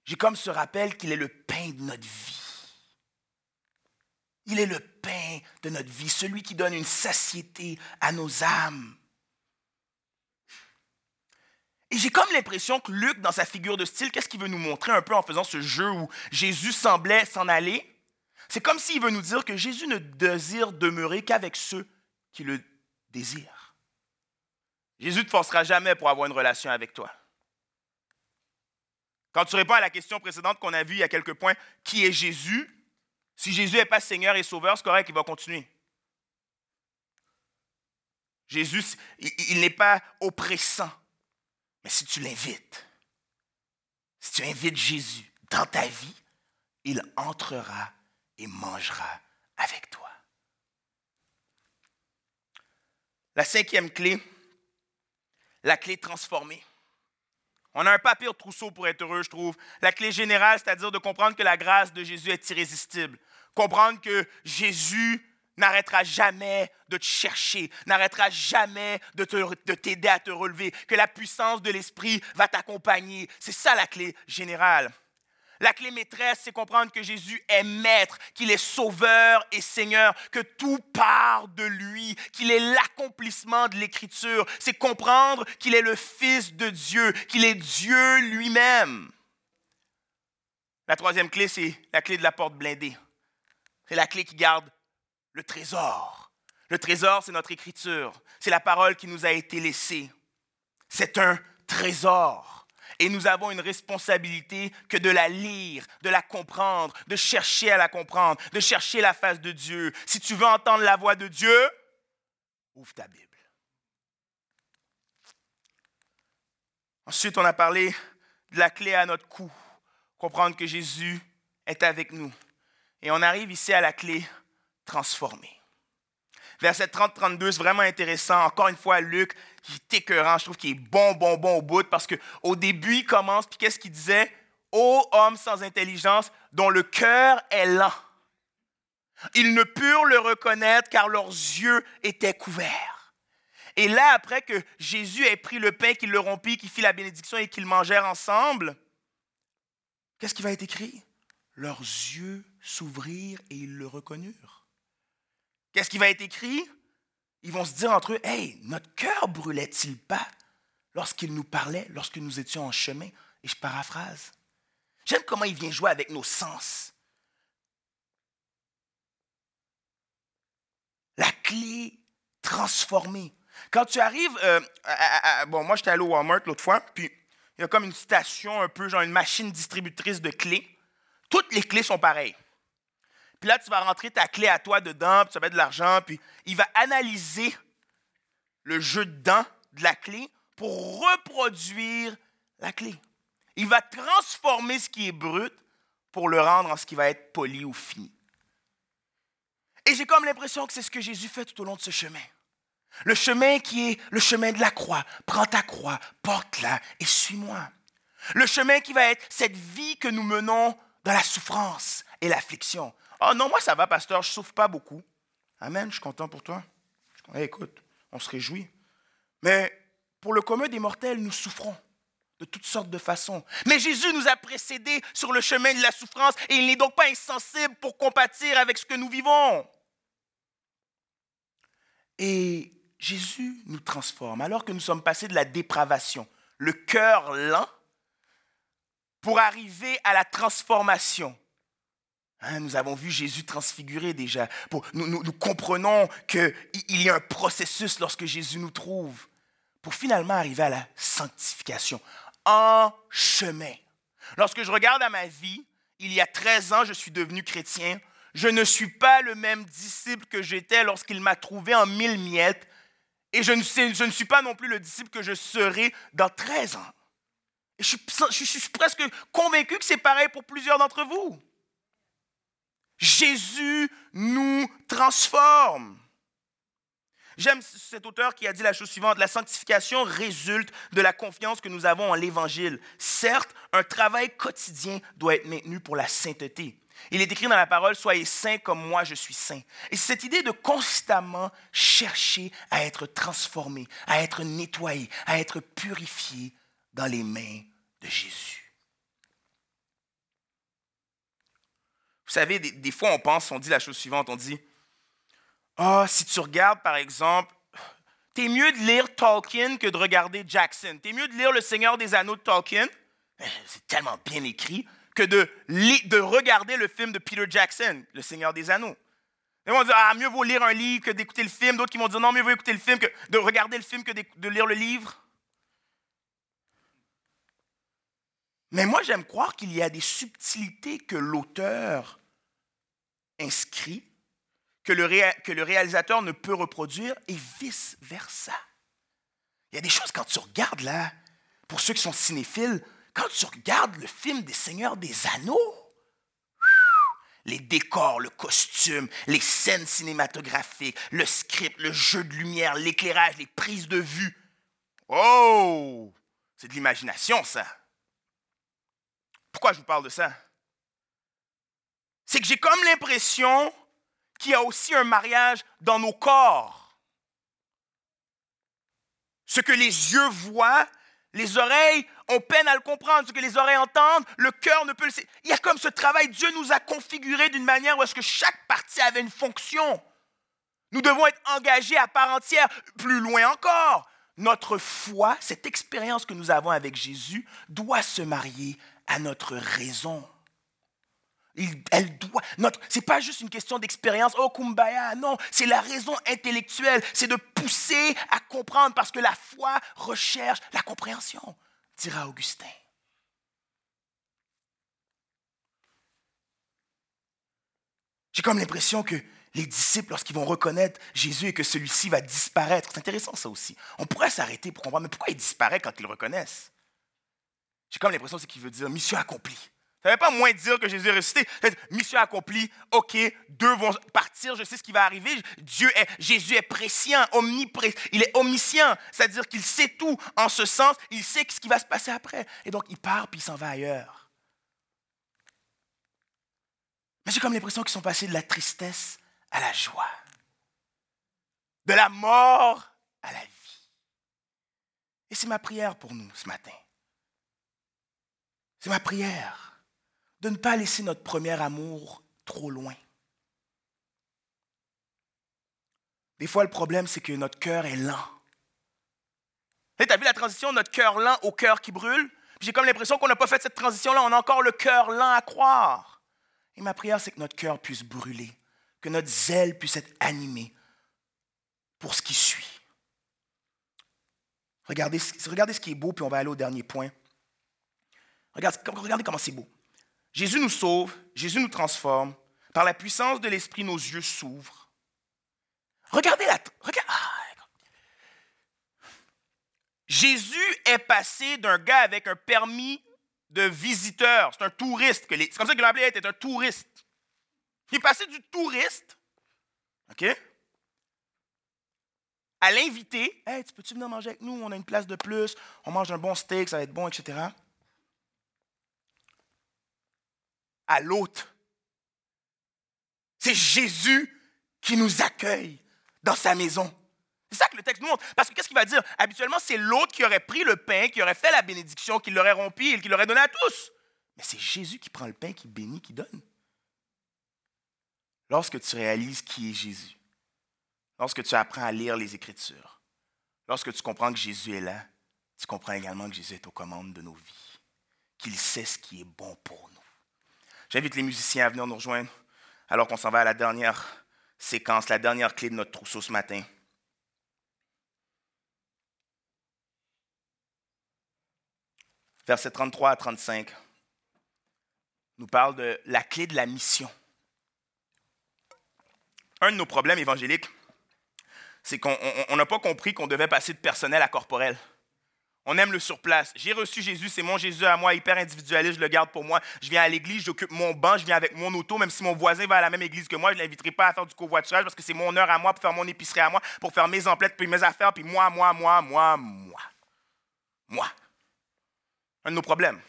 J'ai comme ce rappel qu'il est le pain de notre vie. Il est le pain de notre vie, celui qui donne une satiété à nos âmes. Et j'ai comme l'impression que Luc, dans sa figure de style, qu'est-ce qu'il veut nous montrer un peu en faisant ce jeu où Jésus semblait s'en aller? C'est comme s'il veut nous dire que Jésus ne désire demeurer qu'avec ceux qui le désirent. Jésus ne te forcera jamais pour avoir une relation avec toi. Quand tu réponds à la question précédente qu'on a vue il y a quelques points, qui est Jésus? Si Jésus n'est pas Seigneur et Sauveur, c'est correct, il va continuer. Jésus, il, n'est pas oppressant. Mais si tu l'invites, si tu invites Jésus dans ta vie, il entrera et mangera avec toi. La cinquième clé, la clé transformée. On a un papier de trousseau pour être heureux, je trouve. La clé générale, c'est-à-dire de comprendre que la grâce de Jésus est irrésistible. Comprendre que Jésus n'arrêtera jamais de te chercher, n'arrêtera jamais de, de t'aider à te relever, que la puissance de l'Esprit va t'accompagner. C'est ça la clé générale. La clé maîtresse, c'est comprendre que Jésus est maître, qu'il est sauveur et Seigneur, que tout part de lui, qu'il est l'accomplissement de l'Écriture. C'est comprendre qu'il est le Fils de Dieu, qu'il est Dieu lui-même. La troisième clé, c'est la clé de la porte blindée. C'est la clé qui garde le trésor. Le trésor, c'est notre Écriture. C'est la parole qui nous a été laissée. C'est un trésor. Et nous avons une responsabilité que de la lire, de la comprendre, de chercher à la comprendre, de chercher la face de Dieu. Si tu veux entendre la voix de Dieu, ouvre ta Bible. Ensuite, on a parlé de la clé à notre cou, comprendre que Jésus est avec nous. Et on arrive ici à la clé transformée. Verset 30-32, c'est vraiment intéressant. Encore une fois, Luc, qui est écœurant, je trouve qu'il est bon, bon, bon au bout, parce qu'au début, il commence, puis qu'est-ce qu'il disait? Ô homme sans intelligence, dont le cœur est lent. Ils ne purent le reconnaître car leurs yeux étaient couverts. Et là, après que Jésus ait pris le pain, qu'il le rompit, qu'il fit la bénédiction et qu'ils mangèrent ensemble, qu'est-ce qui va être écrit? Leurs yeux s'ouvrirent et ils le reconnurent. Qu'est-ce qui va être écrit? Ils vont se dire entre eux, Hey, notre cœur brûlait-il pas lorsqu'il nous parlait, lorsque nous étions en chemin? Et je paraphrase. J'aime comment il vient jouer avec nos sens. La clé transformée. Quand tu arrives, euh, bon, moi j'étais allé au Walmart l'autre fois, puis il y a comme une station, un peu genre une machine distributrice de clés. Toutes les clés sont pareilles. Puis là, tu vas rentrer ta clé à toi dedans, puis tu vas mettre de l'argent, puis il va analyser le jeu dedans de la clé pour reproduire la clé. Il va transformer ce qui est brut pour le rendre en ce qui va être poli ou fini. Et j'ai comme l'impression que c'est ce que Jésus fait tout au long de ce chemin. Le chemin qui est le chemin de la croix. Prends ta croix, porte-la et suis-moi. Le chemin qui va être cette vie que nous menons dans la souffrance et l'affliction. Oh non, moi ça va, pasteur, je ne souffre pas beaucoup. Amen, je suis content pour toi. écoute, on se réjouit. Mais pour le commun des mortels, nous souffrons de toutes sortes de façons. Mais Jésus nous a précédés sur le chemin de la souffrance et il n'est donc pas insensible pour compatir avec ce que nous vivons. Et Jésus nous transforme alors que nous sommes passés de la dépravation, le cœur lent, pour arriver à la transformation. Hein, nous avons vu Jésus transfigurer déjà. nous, comprenons qu'il y a un processus lorsque Jésus nous trouve pour finalement arriver à la sanctification en chemin. Lorsque je regarde à ma vie, il y a 13 ans, je suis devenu chrétien. Je ne suis pas le même disciple que j'étais lorsqu'il m'a trouvé en mille miettes. Et je ne, suis pas non plus le disciple que je serai dans 13 ans. Je suis presque convaincu que c'est pareil pour plusieurs d'entre vous. Jésus nous transforme. J'aime cet auteur qui a dit la chose suivante, la sanctification résulte de la confiance que nous avons en l'Évangile. Certes, un travail quotidien doit être maintenu pour la sainteté. Il est écrit dans la parole, Soyez saints comme moi je suis saint. Et cette idée de constamment chercher à être transformé, à être nettoyé, à être purifié dans les mains de Jésus. Vous savez, des, fois on pense, on dit la chose suivante, on dit, ah, si tu regardes, par exemple, t'es mieux de lire Tolkien que de regarder Jackson. T'es mieux de lire Le Seigneur des Anneaux de Tolkien, eh, c'est tellement bien écrit, que de, de regarder le film de Peter Jackson, Le Seigneur des Anneaux. Ils vont dire, ah, mieux vaut lire un livre que d'écouter le film. D'autres qui vont dire, non, mieux vaut écouter le film que de regarder le film que de lire le livre. Mais moi, j'aime croire qu'il y a des subtilités que l'auteur inscrit que le, réalisateur ne peut reproduire et vice-versa. Il y a des choses quand tu regardes là, pour ceux qui sont cinéphiles, quand tu regardes le film des Seigneurs des Anneaux, les décors, le costume, les scènes cinématographiques, le script, le jeu de lumière, l'éclairage, les prises de vue. Oh, c'est de l'imagination ça. Pourquoi je vous parle de ça? C'est que j'ai comme l'impression qu'il y a aussi un mariage dans nos corps. Ce que les yeux voient, les oreilles ont peine à le comprendre. Ce que les oreilles entendent, le cœur ne peut le... Il y a comme ce travail, Dieu nous a configuré d'une manière où est-ce que chaque partie avait une fonction. Nous devons être engagés à part entière. Plus loin encore, notre foi, cette expérience que nous avons avec Jésus, doit se marier à notre raison. Elle doit. C'est pas juste une question d'expérience. Oh kumbaya, non. C'est la raison intellectuelle. C'est de pousser à comprendre parce que la foi recherche la compréhension, dira Augustin. J'ai comme l'impression que les disciples, lorsqu'ils vont reconnaître Jésus et que celui-ci va disparaître, c'est intéressant ça aussi. On pourrait s'arrêter pour comprendre, mais pourquoi il disparaît quand ils le reconnaissent? J'ai comme l'impression c'est qu'il veut dire mission accomplie. Ça ne veut pas moins dire que Jésus est ressuscité. Mission accomplie, OK, deux vont partir, je sais ce qui va arriver. Dieu est, Jésus est préscient, omnipré, il est omniscient, c'est-à-dire qu'il sait tout. En ce sens, il sait ce qui va se passer après. Et donc, il part puis il s'en va ailleurs. Mais j'ai comme l'impression qu'ils sont passés de la tristesse à la joie, de la mort à la vie. Et c'est ma prière pour nous ce matin. C'est ma prière de ne pas laisser notre premier amour trop loin. Des fois, le problème, c'est que notre cœur est lent. Tu as vu la transition, notre cœur lent au cœur qui brûle? J'ai comme l'impression qu'on n'a pas fait cette transition-là. On a encore le cœur lent à croire. Et ma prière, c'est que notre cœur puisse brûler, que notre zèle puisse être animé pour ce qui suit. Regardez, regardez ce qui est beau, puis on va aller au dernier point. regardez comment c'est beau. Jésus nous sauve, Jésus nous transforme. Par la puissance de l'Esprit, nos yeux s'ouvrent. Regardez la... Ah, Jésus est passé d'un gars avec un permis de visiteur. C'est un touriste. C'est comme ça qu'il l'a appelé, était un touriste. Il est passé du touriste, OK, à l'inviter. Hey, tu peux-tu venir manger avec nous? On a une place de plus. On mange un bon steak, ça va être bon, etc. à l'autre. C'est Jésus qui nous accueille dans sa maison. C'est ça que le texte nous montre. Parce que qu'est-ce qu'il va dire? Habituellement, c'est l'autre qui aurait pris le pain, qui aurait fait la bénédiction, qui l'aurait rompu et qui l'aurait donné à tous. Mais c'est Jésus qui prend le pain, qui bénit, qui donne. Lorsque tu réalises qui est Jésus, lorsque tu apprends à lire les Écritures, lorsque tu comprends que Jésus est là, tu comprends également que Jésus est aux commandes de nos vies, qu'il sait ce qui est bon pour nous. J'invite les musiciens à venir nous rejoindre alors qu'on s'en va à la dernière séquence, la dernière clé de notre trousseau ce matin. Versets 33 à 35 nous parle de la clé de la mission. Un de nos problèmes évangéliques, c'est qu'on n'a pas compris qu'on devait passer de personnel à corporel. On aime le surplace. J'ai reçu Jésus, c'est mon Jésus à moi, hyper individualiste, je le garde pour moi. Je viens à l'église, j'occupe mon banc, je viens avec mon auto, même si mon voisin va à la même église que moi, je ne l'inviterai pas à faire du covoiturage parce que c'est mon heure à moi pour faire mon épicerie à moi, pour faire mes emplettes, puis mes affaires, puis moi, moi, moi, moi, moi. Moi. Un de nos problèmes.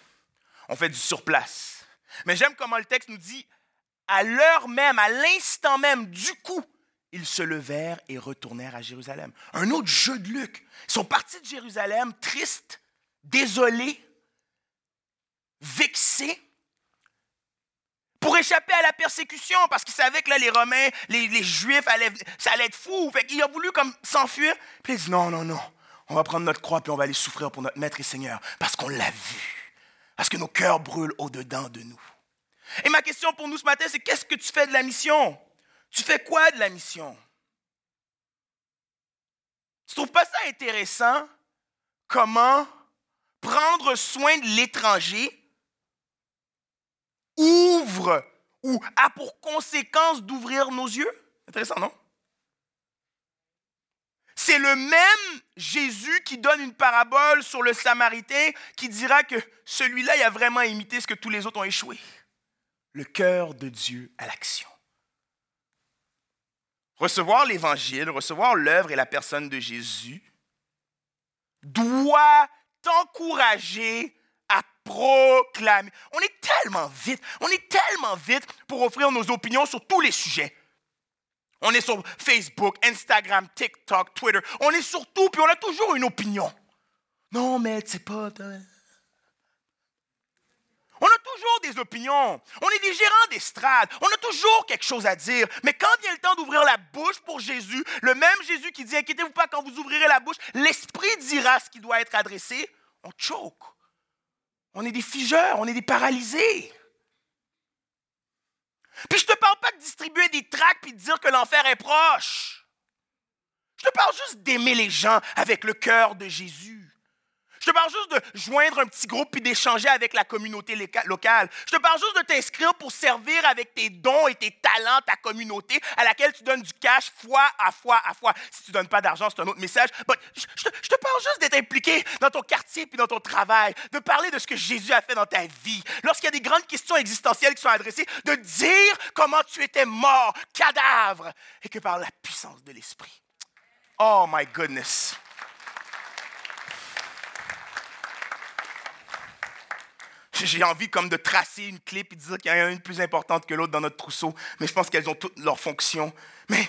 On fait du surplace. Mais j'aime comment le texte nous dit, à l'heure même, à l'instant même, du coup, ils se levèrent et retournèrent à Jérusalem. Un autre jeu de Luc. Ils sont partis de Jérusalem tristes, désolés, vexés, pour échapper à la persécution, parce qu'ils savaient que là, les Romains, les, Juifs, ça allait être fou. Fait qu'il a voulu comme s'enfuir. Puis il dit, non, non, non, on va prendre notre croix, puis on va aller souffrir pour notre Maître et Seigneur, parce qu'on l'a vu, parce que nos cœurs brûlent au-dedans de nous. Et ma question pour nous ce matin, c'est qu'est-ce que tu fais de la mission? Tu fais quoi de la mission? Tu trouves pas ça intéressant? Comment prendre soin de l'étranger? Ouvre ou a pour conséquence d'ouvrir nos yeux? Intéressant, non? C'est le même Jésus qui donne une parabole sur le Samaritain qui dira que celui-là, il a vraiment imité ce que tous les autres ont échoué. Le cœur de Dieu à l'action. Recevoir l'Évangile, recevoir l'œuvre et la personne de Jésus doit t'encourager à proclamer. On est tellement vite, on est tellement vite pour offrir nos opinions sur tous les sujets. On est sur Facebook, Instagram, TikTok, Twitter. On est sur tout, puis on a toujours une opinion. Non, mais c'est pas. Des opinions. On est des gérants d'estrade. On a toujours quelque chose à dire. Mais quand vient le temps d'ouvrir la bouche pour Jésus, le même Jésus qui dit Inquiétez-vous pas quand vous ouvrirez la bouche, l'Esprit dira ce qui doit être adressé, on choque. On est des figeurs, on est des paralysés. Puis je te parle pas de distribuer des tracts puis de dire que l'enfer est proche. Je te parle juste d'aimer les gens avec le cœur de Jésus. Je te parle juste de joindre un petit groupe puis d'échanger avec la communauté locale. Je te parle juste de t'inscrire pour servir avec tes dons et tes talents ta communauté à laquelle tu donnes du cash fois à fois à fois. Si tu ne donnes pas d'argent, c'est un autre message. je, Je te parle juste d'être impliqué dans ton quartier puis dans ton travail, de parler de ce que Jésus a fait dans ta vie. Lorsqu'il y a des grandes questions existentielles qui sont adressées, de dire comment tu étais mort, cadavre, et que par la puissance de l'Esprit. Oh my goodness. J'ai envie comme de tracer une clip et de dire qu'il y en a une plus importante que l'autre dans notre trousseau, mais je pense qu'elles ont toutes leurs fonctions. Mais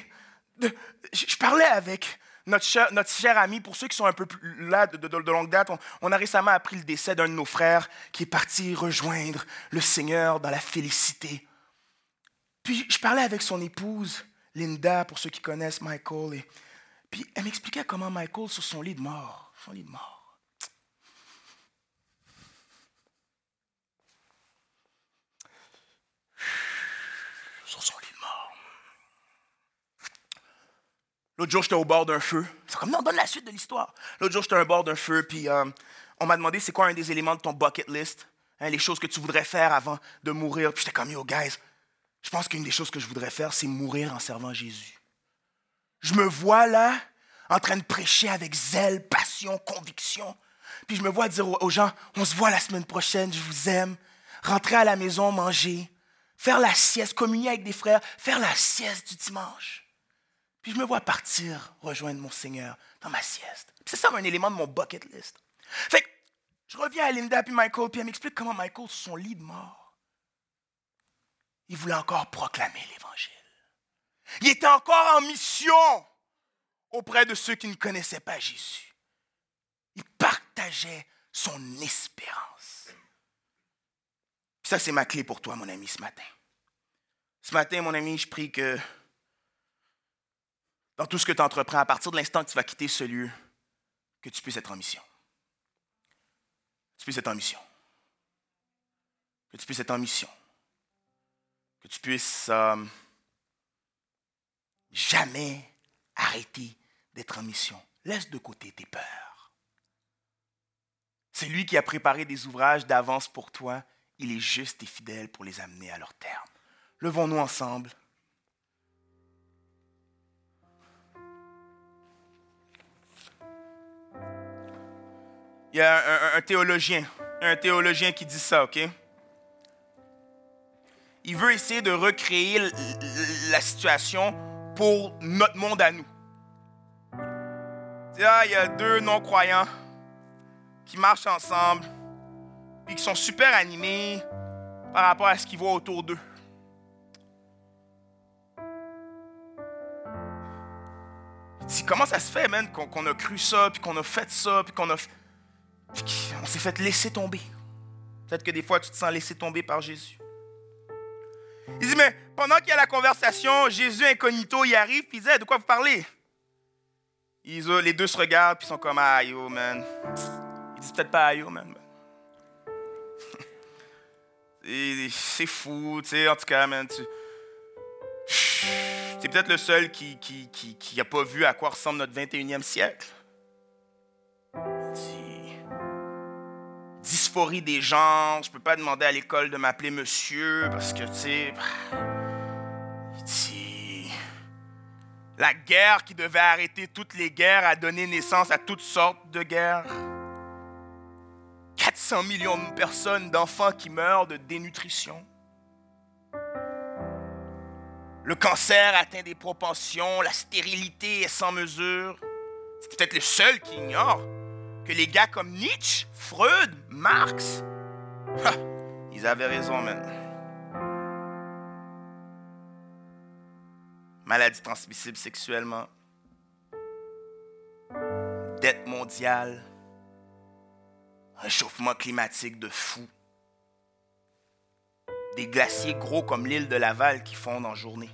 je parlais avec notre cher, notre ami, pour ceux qui sont un peu plus là de, de, longue date, on, a récemment appris le décès d'un de nos frères qui est parti rejoindre le Seigneur dans la félicité. Puis je parlais avec son épouse, Linda, pour ceux qui connaissent Michael, et puis elle m'expliquait comment Michael, sur son lit de mort, son lit de mort, L'autre jour, j'étais au bord d'un feu. C'est comme, non, donne la suite de l'histoire. L'autre jour, j'étais au bord d'un feu, puis euh, on m'a demandé c'est quoi un des éléments de ton bucket list, hein, les choses que tu voudrais faire avant de mourir. Puis j'étais comme, yo, guys, je pense qu'une des choses que je voudrais faire, c'est mourir en servant Jésus. Je me vois là, en train de prêcher avec zèle, passion, conviction. Puis je me vois dire aux gens, on se voit la semaine prochaine, je vous aime. Rentrer à la maison, manger, faire la sieste, communier avec des frères, faire la sieste du dimanche. Puis je me vois partir rejoindre mon Seigneur dans ma sieste. C'est ça un élément de mon bucket list. Fait que je reviens à Linda puis Michael, puis elle m'explique comment Michael, sur son lit de mort, il voulait encore proclamer l'Évangile. Il était encore en mission auprès de ceux qui ne connaissaient pas Jésus. Il partageait son espérance. Ça, c'est ma clé pour toi, mon ami, ce matin. Ce matin, mon ami, je prie que dans tout ce que tu entreprends, à partir de l'instant que tu vas quitter ce lieu, que tu puisses être en mission. Que tu puisses être en mission. Que tu puisses être en mission. Que tu puisses euh, jamais arrêter d'être en mission. Laisse de côté tes peurs. C'est lui qui a préparé des ouvrages d'avance pour toi. Il est juste et fidèle pour les amener à leur terme. Levons-nous ensemble. Il y a un, théologien, un théologien qui dit ça, OK? Il veut essayer de recréer la situation pour notre monde à nous. il y a deux non-croyants qui marchent ensemble et qui sont super animés par rapport à ce qu'ils voient autour d'eux. Dit, comment ça se fait, man, qu'on a cru ça, puis qu'on a fait ça, puis qu'on a on s'est fait laisser tomber? Peut-être que des fois, tu te sens laissé tomber par Jésus. Il dit, mais pendant qu'il y a la conversation, Jésus incognito, il arrive, puis il dit, de quoi vous parlez? les deux se regardent, puis ils sont comme, ah, man. Ils disent peut-être pas, ah, yo, man. C'est fou, tu sais, en tout cas, man. Tu... C'est peut-être le seul qui n'a qui pas vu à quoi ressemble notre 21e siècle. dysphorie des genres. Je peux pas demander à l'école de m'appeler monsieur parce que, tu sais, la guerre qui devait arrêter toutes les guerres a donné naissance à toutes sortes de guerres. 400 millions de personnes, d'enfants qui meurent de dénutrition. Le cancer atteint des propensions, la stérilité est sans mesure. C'est peut-être le seul qui ignore que les gars comme Nietzsche, Freud, Marx, ils avaient raison, man. Maladie transmissible sexuellement, dette mondiale, réchauffement climatique de fou, des glaciers gros comme l'île de Laval qui fondent en journée,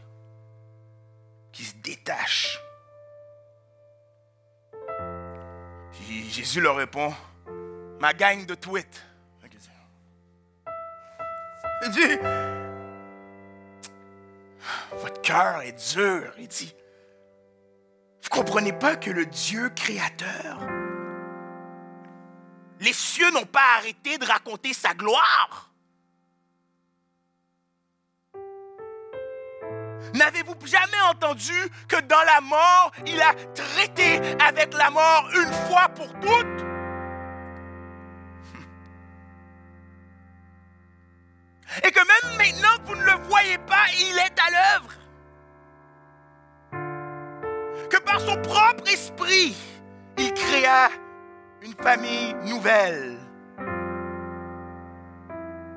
qui se détachent Jésus leur répond, ma gang de tweets. Il dit, votre cœur est dur. Il dit, vous ne comprenez pas que le Dieu créateur, les cieux n'ont pas arrêté de raconter sa gloire. N'avez-vous jamais entendu que dans la mort, il a traité avec la mort une fois pour toutes? Et que même maintenant que vous ne le voyez pas, il est à l'œuvre. Que par son propre esprit, il créa une famille nouvelle.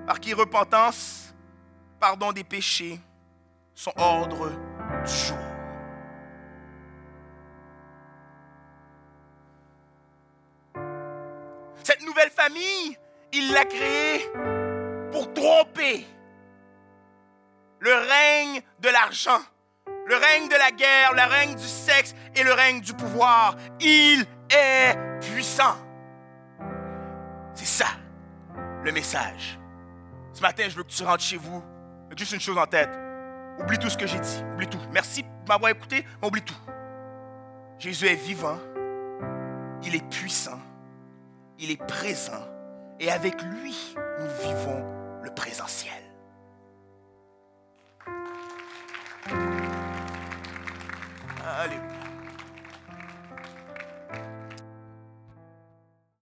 Par qui repentance, pardon des péchés, son ordre du jour. Cette nouvelle famille, il l'a créée pour tromper le règne de l'argent, le règne de la guerre, le règne du sexe et le règne du pouvoir. Il est puissant. C'est ça, le message. Ce matin, je veux que tu rentres chez vous juste une chose en tête. Oublie tout ce que j'ai dit. Oublie tout. Merci de m'avoir écouté, mais oublie tout. Jésus est vivant. Il est puissant. Il est présent. Et avec lui, nous vivons le présentiel. Alléluia.